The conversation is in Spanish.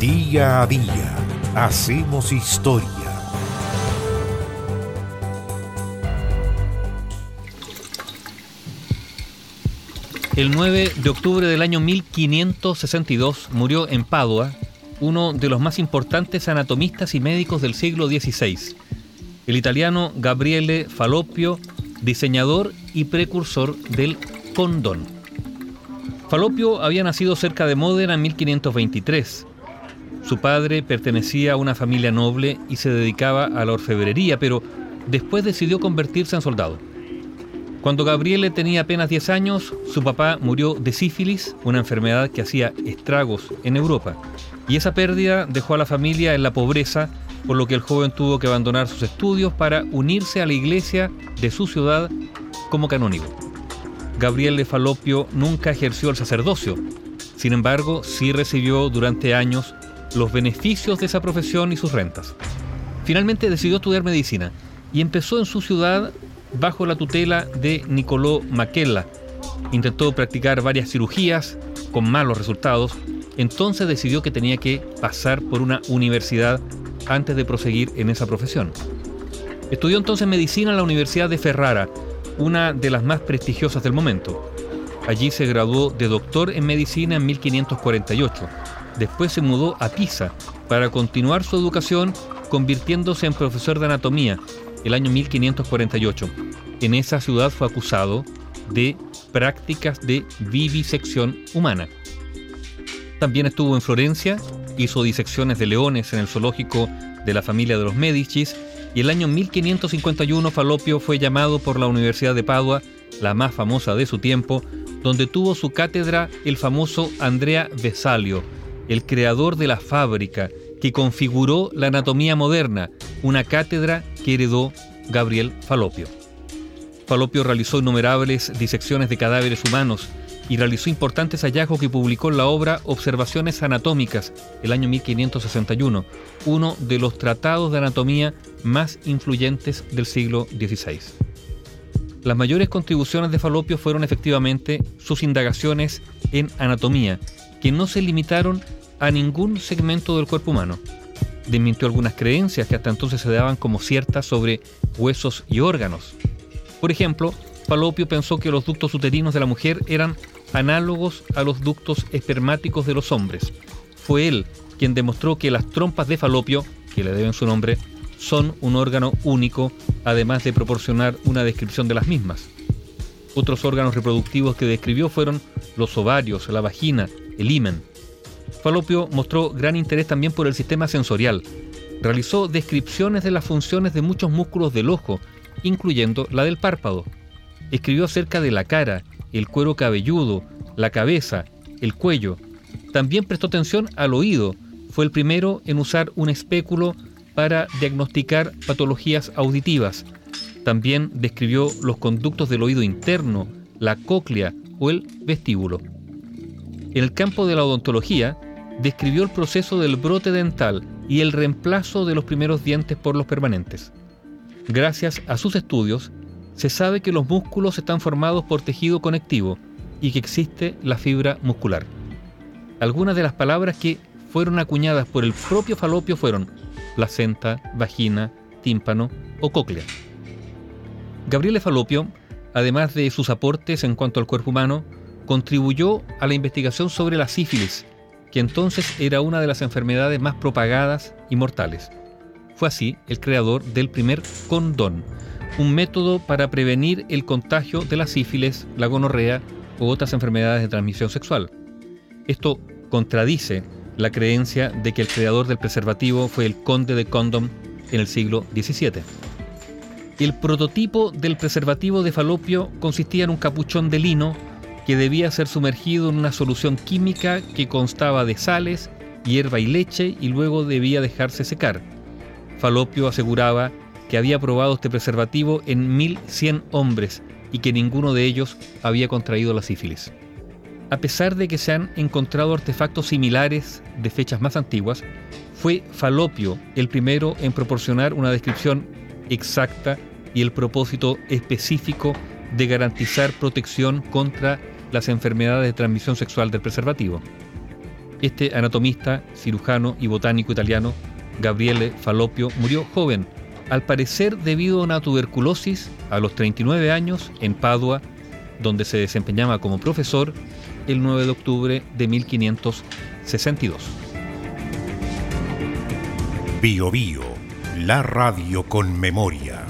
Día a día hacemos historia. El 9 de octubre del año 1562 murió en Padua uno de los más importantes anatomistas y médicos del siglo XVI, el italiano Gabriele Falloppio, diseñador y precursor del condón. Falloppio había nacido cerca de Módena en 1523. Su padre pertenecía a una familia noble y se dedicaba a la orfebrería, pero después decidió convertirse en soldado. Cuando Gabriele tenía apenas 10 años, su papá murió de sífilis, una enfermedad que hacía estragos en Europa. Y esa pérdida dejó a la familia en la pobreza, por lo que el joven tuvo que abandonar sus estudios para unirse a la iglesia de su ciudad como canónigo. Gabriele Falopio nunca ejerció el sacerdocio, sin embargo, sí recibió durante años los beneficios de esa profesión y sus rentas. Finalmente decidió estudiar medicina y empezó en su ciudad bajo la tutela de Nicolò Maquella. Intentó practicar varias cirugías con malos resultados, entonces decidió que tenía que pasar por una universidad antes de proseguir en esa profesión. Estudió entonces medicina en la Universidad de Ferrara, una de las más prestigiosas del momento. Allí se graduó de doctor en medicina en 1548. Después se mudó a Pisa para continuar su educación convirtiéndose en profesor de anatomía el año 1548. En esa ciudad fue acusado de prácticas de vivisección humana. También estuvo en Florencia, hizo disecciones de leones en el zoológico de la familia de los Medicis y el año 1551 Falopio fue llamado por la Universidad de Padua, la más famosa de su tiempo, donde tuvo su cátedra el famoso Andrea Vesalio, el creador de la fábrica que configuró la anatomía moderna, una cátedra que heredó Gabriel Falopio. Falopio realizó innumerables disecciones de cadáveres humanos y realizó importantes hallazgos que publicó en la obra Observaciones Anatómicas, el año 1561, uno de los tratados de anatomía más influyentes del siglo XVI. Las mayores contribuciones de Falopio fueron efectivamente sus indagaciones en anatomía, que no se limitaron a ningún segmento del cuerpo humano. Desmintió algunas creencias que hasta entonces se daban como ciertas sobre huesos y órganos. Por ejemplo, Falopio pensó que los ductos uterinos de la mujer eran análogos a los ductos espermáticos de los hombres. Fue él quien demostró que las trompas de Falopio, que le deben su nombre, son un órgano único, además de proporcionar una descripción de las mismas. Otros órganos reproductivos que describió fueron los ovarios, la vagina, el himen. Falopio mostró gran interés también por el sistema sensorial. Realizó descripciones de las funciones de muchos músculos del ojo, incluyendo la del párpado. Escribió acerca de la cara, el cuero cabelludo, la cabeza, el cuello. También prestó atención al oído. Fue el primero en usar un espéculo para diagnosticar patologías auditivas. También describió los conductos del oído interno, la cóclea o el vestíbulo. En el campo de la odontología, describió el proceso del brote dental y el reemplazo de los primeros dientes por los permanentes. Gracias a sus estudios, se sabe que los músculos están formados por tejido conectivo y que existe la fibra muscular. Algunas de las palabras que fueron acuñadas por el propio falopio fueron placenta, vagina, tímpano o cóclea. Gabriele Falopio, además de sus aportes en cuanto al cuerpo humano, contribuyó a la investigación sobre la sífilis, que entonces era una de las enfermedades más propagadas y mortales. Fue así el creador del primer condón, un método para prevenir el contagio de la sífilis, la gonorrea u otras enfermedades de transmisión sexual. Esto contradice la creencia de que el creador del preservativo fue el conde de Condom en el siglo XVII. El prototipo del preservativo de falopio consistía en un capuchón de lino que debía ser sumergido en una solución química que constaba de sales, hierba y leche y luego debía dejarse secar. Falopio aseguraba que había probado este preservativo en 1100 hombres y que ninguno de ellos había contraído la sífilis. A pesar de que se han encontrado artefactos similares de fechas más antiguas, fue Falopio el primero en proporcionar una descripción exacta y el propósito específico de garantizar protección contra las enfermedades de transmisión sexual del preservativo. Este anatomista, cirujano y botánico italiano, Gabriele Falopio, murió joven, al parecer debido a una tuberculosis a los 39 años en Padua, donde se desempeñaba como profesor el 9 de octubre de 1562. Bio Bio, la radio con memoria.